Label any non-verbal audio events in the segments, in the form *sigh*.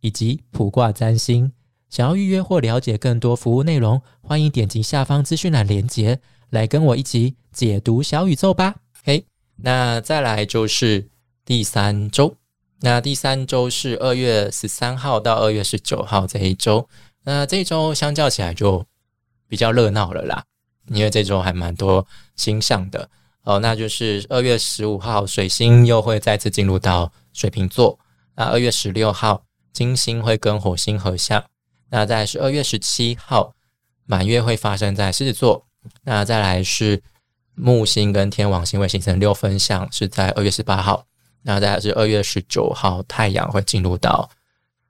以及卜卦占星，想要预约或了解更多服务内容，欢迎点击下方资讯栏链接，来跟我一起解读小宇宙吧。嘿，那再来就是第三周，那第三周是二月十三号到二月十九号这一周，那这周相较起来就比较热闹了啦，因为这周还蛮多星象的哦。那就是二月十五号，水星又会再次进入到水瓶座，那二月十六号。金星会跟火星合相，那在十二月十七号满月会发生在狮子座，那再来是木星跟天王星会形成六分相，是在二月十八号，那再来是二月十九号太阳会进入到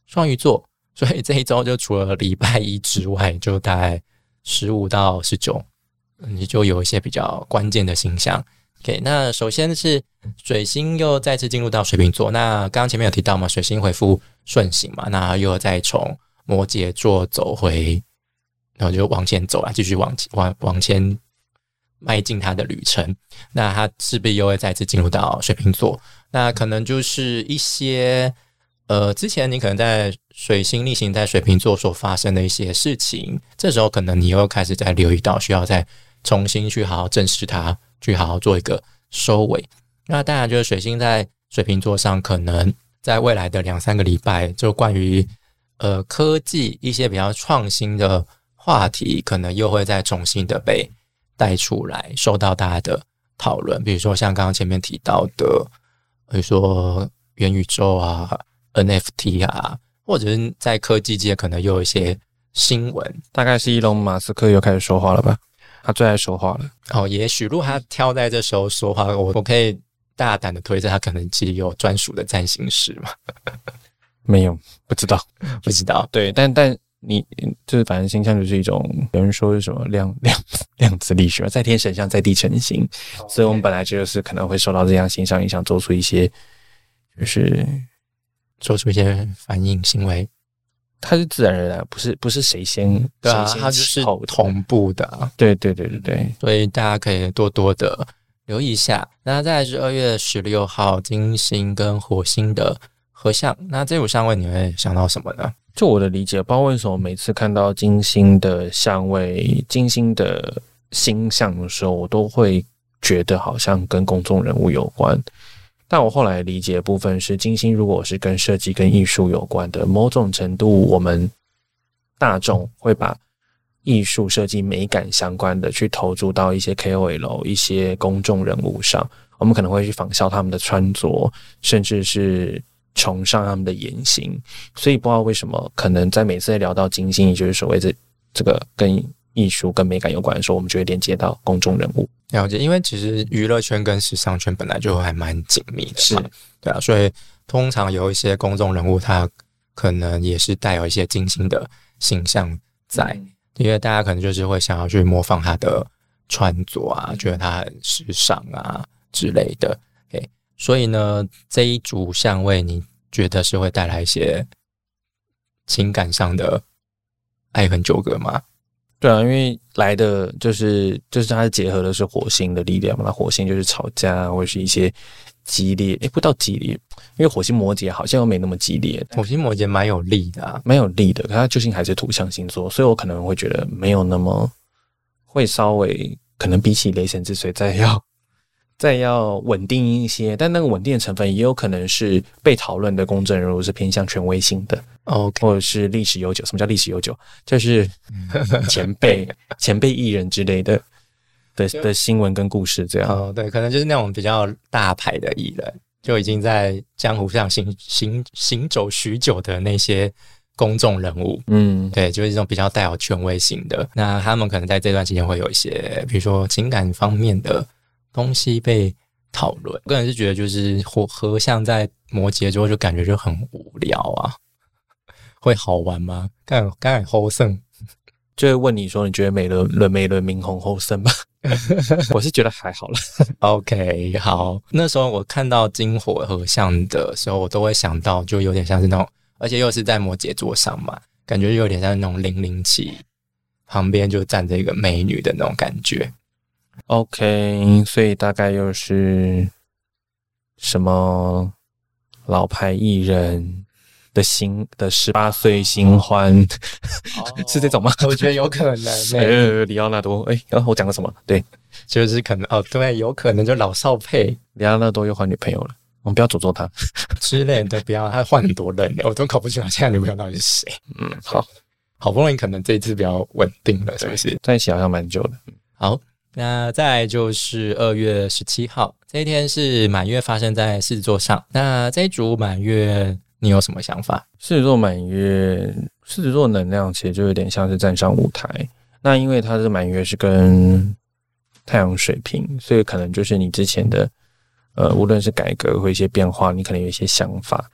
双鱼座，所以这一周就除了礼拜一之外，就大概十五到十九，你就有一些比较关键的星象。OK，那首先是水星又再次进入到水瓶座。那刚刚前面有提到嘛，水星回复顺行嘛，那又再从摩羯座走回，然后就往前走啊，继续往往往前迈进他的旅程。那他势必又会再次进入到水瓶座。那可能就是一些呃，之前你可能在水星逆行在水瓶座所发生的一些事情，这时候可能你又开始在留意到，需要再重新去好好正视它。去好好做一个收尾。那当然，就是水星在水瓶座上，可能在未来的两三个礼拜，就关于呃科技一些比较创新的话题，可能又会再重新的被带出来，受到大家的讨论。比如说像刚刚前面提到的，比如说元宇宙啊、NFT 啊，或者是在科技界可能又有一些新闻。大概是伊隆马斯克又开始说话了吧？他最爱说话了哦，也许如果他挑在这时候说话，我我可以大胆的推测，他可能其实有专属的占星师嘛？没有，不知道，*laughs* 不知道。对，但但你就是反正星象就是一种，有人说是什么量 *laughs* 量量子力学，在天神像，在地成形，所以我们本来就是可能会受到这样星象影响，做出一些就是做出一些反应行为。它是自然而然，不是不是谁先对啊，它就是同步的。对对对对对，所以大家可以多多的留意一下。那再来是二月十六号金星跟火星的合相，那这组相位你会想到什么呢？就我的理解，不知道为什么每次看到金星的相位、金星的星象的时候，我都会觉得好像跟公众人物有关。但我后来理解部分是，金星如果是跟设计、跟艺术有关的，某种程度，我们大众会把艺术、设计、美感相关的去投注到一些 KOL、一些公众人物上，我们可能会去仿效他们的穿着，甚至是崇尚他们的言行。所以不知道为什么，可能在每次聊到金星，也就是所谓的这个跟艺术、跟美感有关的时候，我们就会连接到公众人物。了解，因为其实娱乐圈跟时尚圈本来就还蛮紧密的，是对啊，所以通常有一些公众人物，他可能也是带有一些精心的形象在，因为大家可能就是会想要去模仿他的穿着啊，觉得他很时尚啊之类的。OK，所以呢，这一组相位，你觉得是会带来一些情感上的爱恨纠葛吗？对啊，因为来的就是就是它结合的是火星的力量嘛，那火星就是吵架或者是一些激烈，诶，不到激烈，因为火星摩羯好像又没那么激烈，火星摩羯蛮有力的，蛮有力的，可它究竟还是土象星座，所以我可能会觉得没有那么会稍微可能比起雷神之锤再要。再要稳定一些，但那个稳定的成分也有可能是被讨论的公正人物是偏向权威性的，OK，，或者是历史悠久。什么叫历史悠久？就是前辈、*laughs* 前辈艺人之类的的的新闻跟故事这样。哦，对，可能就是那种比较大牌的艺人，就已经在江湖上行行行走许久的那些公众人物。嗯，对，就是这种比较带有权威性的。那他们可能在这段期间会有一些，比如说情感方面的。东西被讨论，个人是觉得就是火合相在摩羯座就感觉就很无聊啊，*laughs* 会好玩吗？刚刚才后胜，就会问你说，你觉得美轮轮美轮明红后胜吗？*laughs* 我是觉得还好了。OK，好，那时候我看到金火合相的时候，我都会想到，就有点像是那种，而且又是在摩羯座上嘛，感觉有点像那种零零七旁边就站着一个美女的那种感觉。OK，所以大概又是什么老牌艺人的新的十八岁新欢，*laughs* 是这种吗？我觉得有可能、*laughs* 欸，呃，里奥纳多，哎、然后我讲了什么？对，就是可能哦，对，有可能就老少配里奥纳多又换女朋友了，我们不要诅咒他。*laughs* 之类的，不要他换很多人，我都搞不清楚现在女朋友到底是谁。嗯，好，好不容易可能这一次比较稳定了，是不是？在一起好像蛮久的。好，那再就是二月十七号这一天是满月发生在狮子座上。那这一组满月你有什么想法？狮子座满月，狮子座能量其实就有点像是站上舞台。那因为它的满月是跟太阳水平，所以可能就是你之前的呃，无论是改革或一些变化，你可能有一些想法，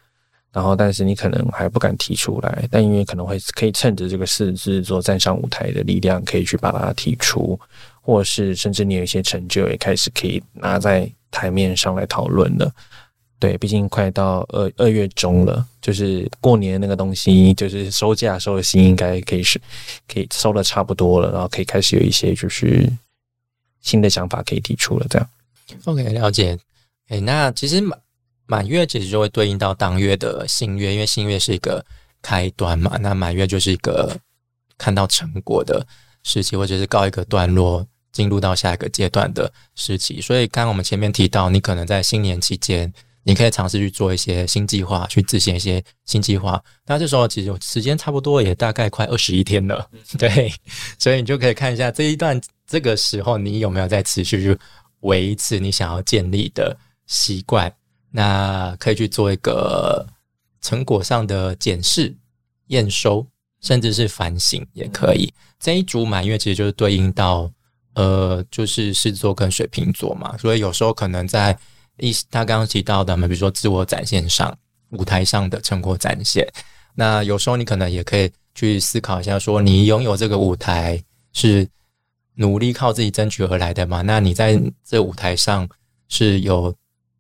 然后但是你可能还不敢提出来，但因为可能会可以趁着这个狮子座站上舞台的力量，可以去把它提出，或是甚至你有一些成就，也开始可以拿在台面上来讨论了。对，毕竟快到二二月中了，就是过年那个东西，就是收假收的心应该可以是可以收的差不多了，然后可以开始有一些就是新的想法可以提出了，这样。OK，了解。诶，那其实满满月其实就会对应到当月的新月，因为新月是一个开端嘛，那满月就是一个看到成果的时期，或者是告一个段落，进入到下一个阶段的时期。所以，刚刚我们前面提到，你可能在新年期间，你可以尝试去做一些新计划，去执行一些新计划。那这时候其实时间差不多也大概快二十一天了，对，*laughs* 所以你就可以看一下这一段这个时候你有没有在持续去维持你想要建立的习惯。那可以去做一个成果上的检视、验收，甚至是反省也可以。这一组满月其实就是对应到呃，就是狮子座跟水瓶座嘛，所以有时候可能在一他刚刚提到的嘛，比如说自我展现上、舞台上的成果展现，那有时候你可能也可以去思考一下，说你拥有这个舞台是努力靠自己争取而来的嘛？那你在这舞台上是有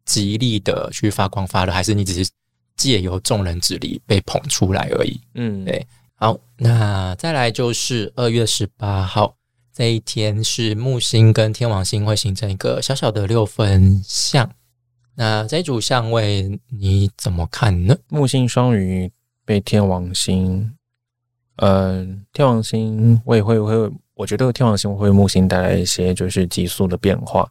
极力的去发光发热，还是你只是借由众人之力被捧出来而已？嗯，对好，那再来就是二月十八号这一天是木星跟天王星会形成一个小小的六分相。那这一组相位你怎么看呢？木星双鱼被天王星，嗯、天王星我也会会，我觉得天王星会木星带来一些就是急速的变化，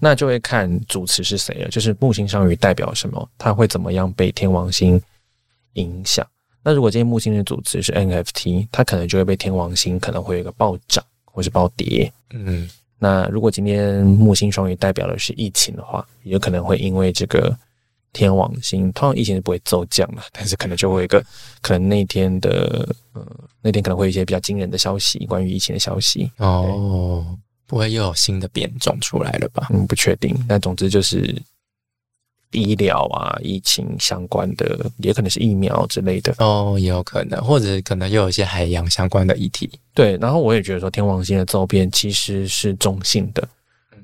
那就会看主持是谁了，就是木星双鱼代表什么，它会怎么样被天王星影响。那如果今天木星的主持是 NFT，它可能就会被天王星可能会有一个暴涨或是暴跌。嗯，那如果今天木星双鱼代表的是疫情的话，也有可能会因为这个天王星，通常疫情是不会骤降的，但是可能就会有一个可能那天的呃那天可能会有一些比较惊人的消息，关于疫情的消息，哦，不会又有新的变种出来了吧？嗯，不确定。但总之就是医疗啊、疫情相关的，也可能是疫苗之类的。哦，也有可能，或者可能又有一些海洋相关的议题。对，然后我也觉得说天王星的周边其实是中性的，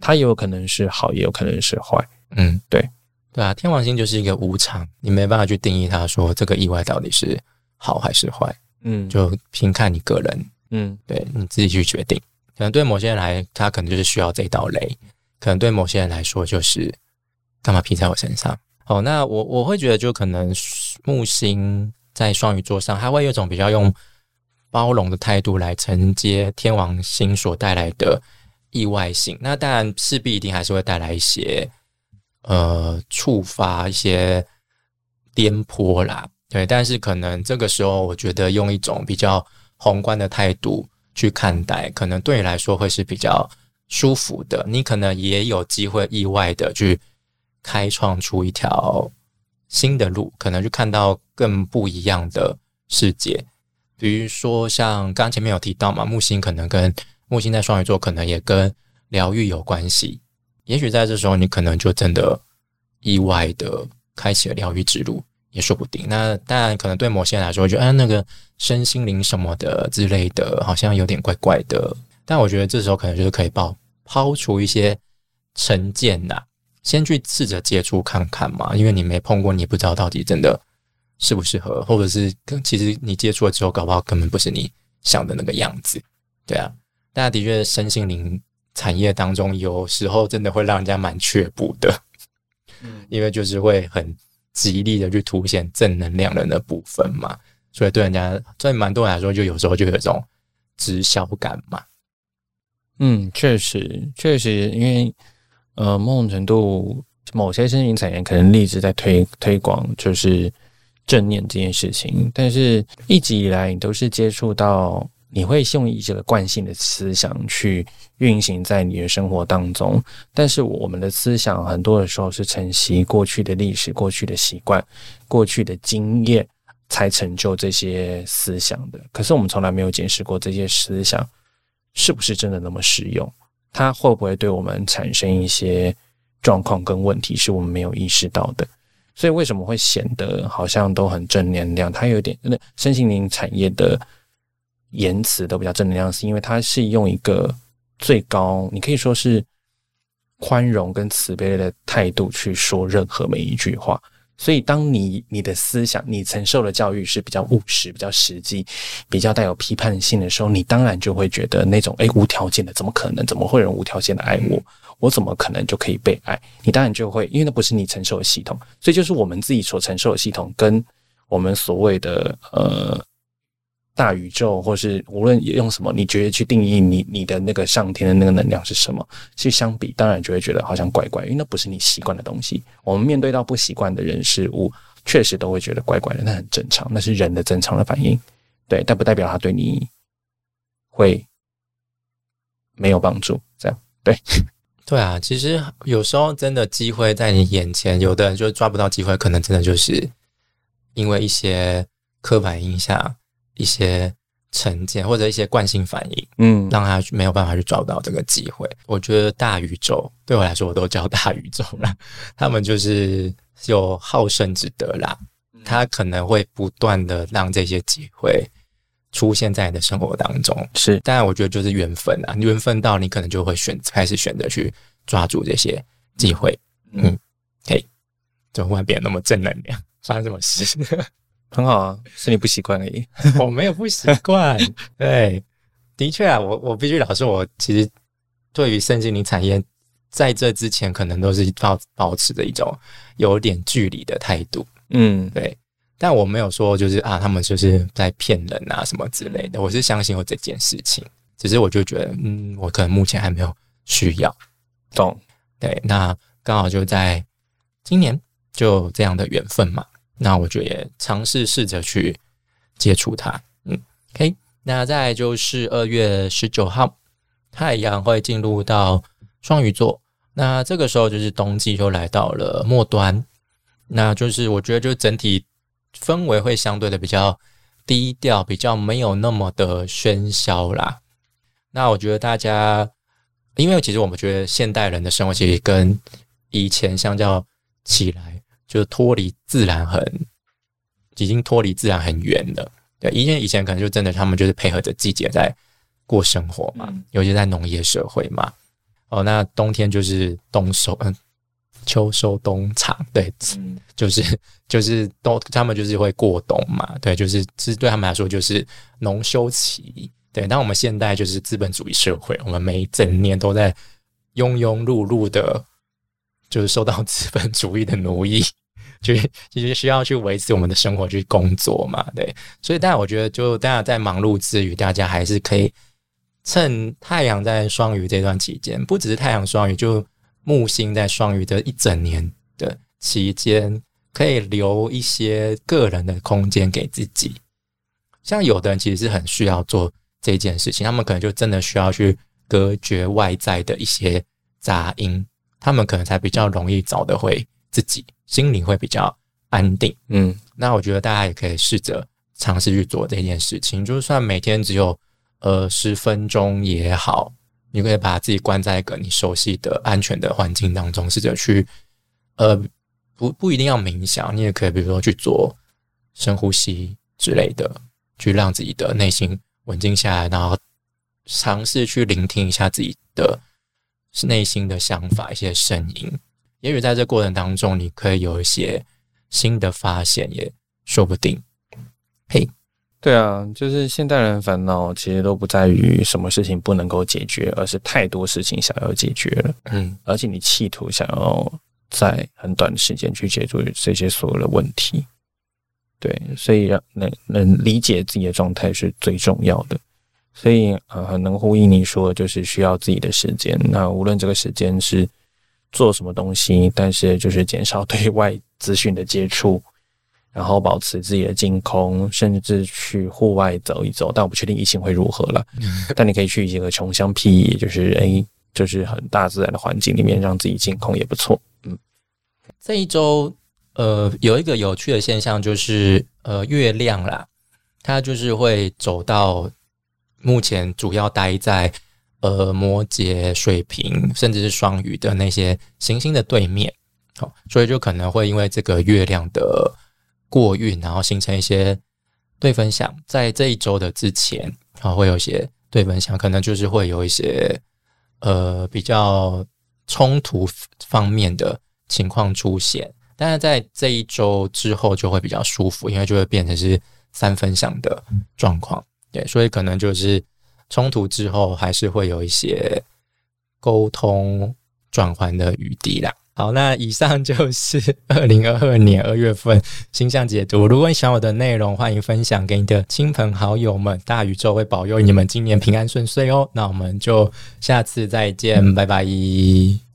它也有可能是好，也有可能是坏。嗯，对，对啊，天王星就是一个无常，你没办法去定义它，说这个意外到底是好还是坏，嗯，就凭看你个人，嗯对你自己去决定。可能对某些人来，他可能就是需要这一道雷；可能对某些人来说，就是干嘛劈在我身上？哦，那我我会觉得，就可能木星在双鱼座上，它会有一种比较用包容的态度来承接天王星所带来的意外性。那当然，势必一定还是会带来一些呃触发一些颠簸啦，对。但是可能这个时候，我觉得用一种比较宏观的态度去看待，可能对你来说会是比较舒服的。你可能也有机会意外的去开创出一条新的路，可能就看到更不一样的世界。比如说，像刚前面有提到嘛，木星可能跟木星在双鱼座，可能也跟疗愈有关系。也许在这时候，你可能就真的意外的开启了疗愈之路，也说不定。那当然，可能对某些人来说，觉得啊，那个身心灵什么的之类的，好像有点怪怪的。但我觉得这时候可能就是可以抛抛除一些成见呐，先去试着接触看看嘛。因为你没碰过，你不知道到底真的适不适合，或者是其实你接触了之后，搞不好根本不是你想的那个样子。对啊，但的确身心灵产业当中，有时候真的会让人家蛮却步的。因为就是会很极力的去凸显正能量的那部分嘛，所以对人家对蛮多人来说，就有时候就有一种直销感嘛。嗯，确实，确实，因为呃，某种程度，某些新型产业可能一直在推推广就是正念这件事情，但是一直以来你都是接触到。你会用一个惯性的思想去运行在你的生活当中，但是我们的思想很多的时候是承袭过去的历史、过去的习惯、过去的经验，才成就这些思想的。可是我们从来没有检视过这些思想是不是真的那么实用，它会不会对我们产生一些状况跟问题，是我们没有意识到的。所以为什么会显得好像都很正能量？它有点那身心灵产业的。言辞都比较正能量，是因为它是用一个最高，你可以说是宽容跟慈悲的态度去说任何每一句话。所以，当你你的思想、你承受的教育是比较务实、比较实际、比较带有批判性的时候，你当然就会觉得那种诶无条件的，怎么可能？怎么会有人无条件的爱我？我怎么可能就可以被爱？你当然就会，因为那不是你承受的系统，所以就是我们自己所承受的系统，跟我们所谓的呃。大宇宙，或是无论用什么，你觉得去定义你你的那个上天的那个能量是什么？去相比，当然就会觉得好像怪怪，因为那不是你习惯的东西。我们面对到不习惯的人事物，确实都会觉得怪怪的，那很正常，那是人的正常的反应。对，但不代表他对你会没有帮助。这样，对，对啊。其实有时候真的机会在你眼前，有的人就抓不到机会，可能真的就是因为一些刻板印象。一些成见或者一些惯性反应，嗯，让他没有办法去找到这个机会。我觉得大宇宙对我来说，我都叫大宇宙了。*laughs* 他们就是有好胜之德啦，他可能会不断的让这些机会出现在你的生活当中。是，当然我觉得就是缘分啊，缘分到你可能就会选开始选择去抓住这些机会。嗯，嘿，怎么忽然变那么正能量？发生什么事？很好啊，是你不习惯而已。*laughs* 我没有不习惯，*laughs* 对，的确啊，我我必须老实说，我其实对于圣经灵产业，在这之前可能都是保保持着一种有点距离的态度。嗯，对。但我没有说就是啊，他们就是在骗人啊什么之类的。我是相信有这件事情，只是我就觉得，嗯，我可能目前还没有需要。懂？对，那刚好就在今年就这样的缘分嘛。那我就也尝试试着去接触它，嗯，OK。那再就是二月十九号，太阳会进入到双鱼座，那这个时候就是冬季就来到了末端，那就是我觉得就整体氛围会相对的比较低调，比较没有那么的喧嚣啦。那我觉得大家，因为其实我们觉得现代人的生活其实跟以前相较起来。就是脱离自然很，已经脱离自然很远了。对，因为以前可能就真的他们就是配合着季节在过生活嘛，尤其在农业社会嘛。哦，那冬天就是冬收，嗯，秋收冬藏，对，*laughs* 就是就是冬，他们就是会过冬嘛。对，就是其实对他们来说就是农休期。对，那我们现代就是资本主义社会，我们每一整年都在庸庸碌碌的。就是受到资本主义的奴役，就其实需要去维持我们的生活去工作嘛，对。所以，但我觉得，就大家在忙碌之余，大家还是可以趁太阳在双鱼这段期间，不只是太阳双鱼，就木星在双鱼的一整年的期间，可以留一些个人的空间给自己。像有的人其实是很需要做这件事情，他们可能就真的需要去隔绝外在的一些杂音。他们可能才比较容易找得回自己，心灵会比较安定。嗯，那我觉得大家也可以试着尝试去做这件事情，就算每天只有呃十分钟也好，你可以把自己关在一个你熟悉的安全的环境当中，试着去呃不不一定要冥想，你也可以比如说去做深呼吸之类的，去让自己的内心稳静下来，然后尝试去聆听一下自己的内心的想法、一些声音。也许在这过程当中，你可以有一些新的发现，也说不定。嘿，对啊，就是现代人烦恼其实都不在于什么事情不能够解决，而是太多事情想要解决了。嗯，而且你企图想要。在很短的时间去解决这些所有的问题，对，所以让能能理解自己的状态是最重要的。所以呃，很能呼应你说，就是需要自己的时间。那无论这个时间是做什么东西，但是就是减少对外资讯的接触，然后保持自己的净空，甚至去户外走一走。但我不确定疫情会如何了。但你可以去一个穷乡僻野，就是哎，就是很大自然的环境里面，让自己净空也不错。嗯这一周，呃，有一个有趣的现象，就是呃，月亮啦，它就是会走到目前主要待在呃摩羯、水瓶，甚至是双鱼的那些行星的对面，好，所以就可能会因为这个月亮的过运，然后形成一些对分享，在这一周的之前，啊，会有一些对分享，可能就是会有一些呃比较冲突方面的。情况出现，但是在这一周之后就会比较舒服，因为就会变成是三分享的状况，对，所以可能就是冲突之后还是会有一些沟通转换的余地啦。好，那以上就是 *laughs* 二零二二年二月份星象解读。如果你喜欢我的内容，欢迎分享给你的亲朋好友们，大宇宙会保佑你们今年平安顺遂哦。那我们就下次再见，拜拜。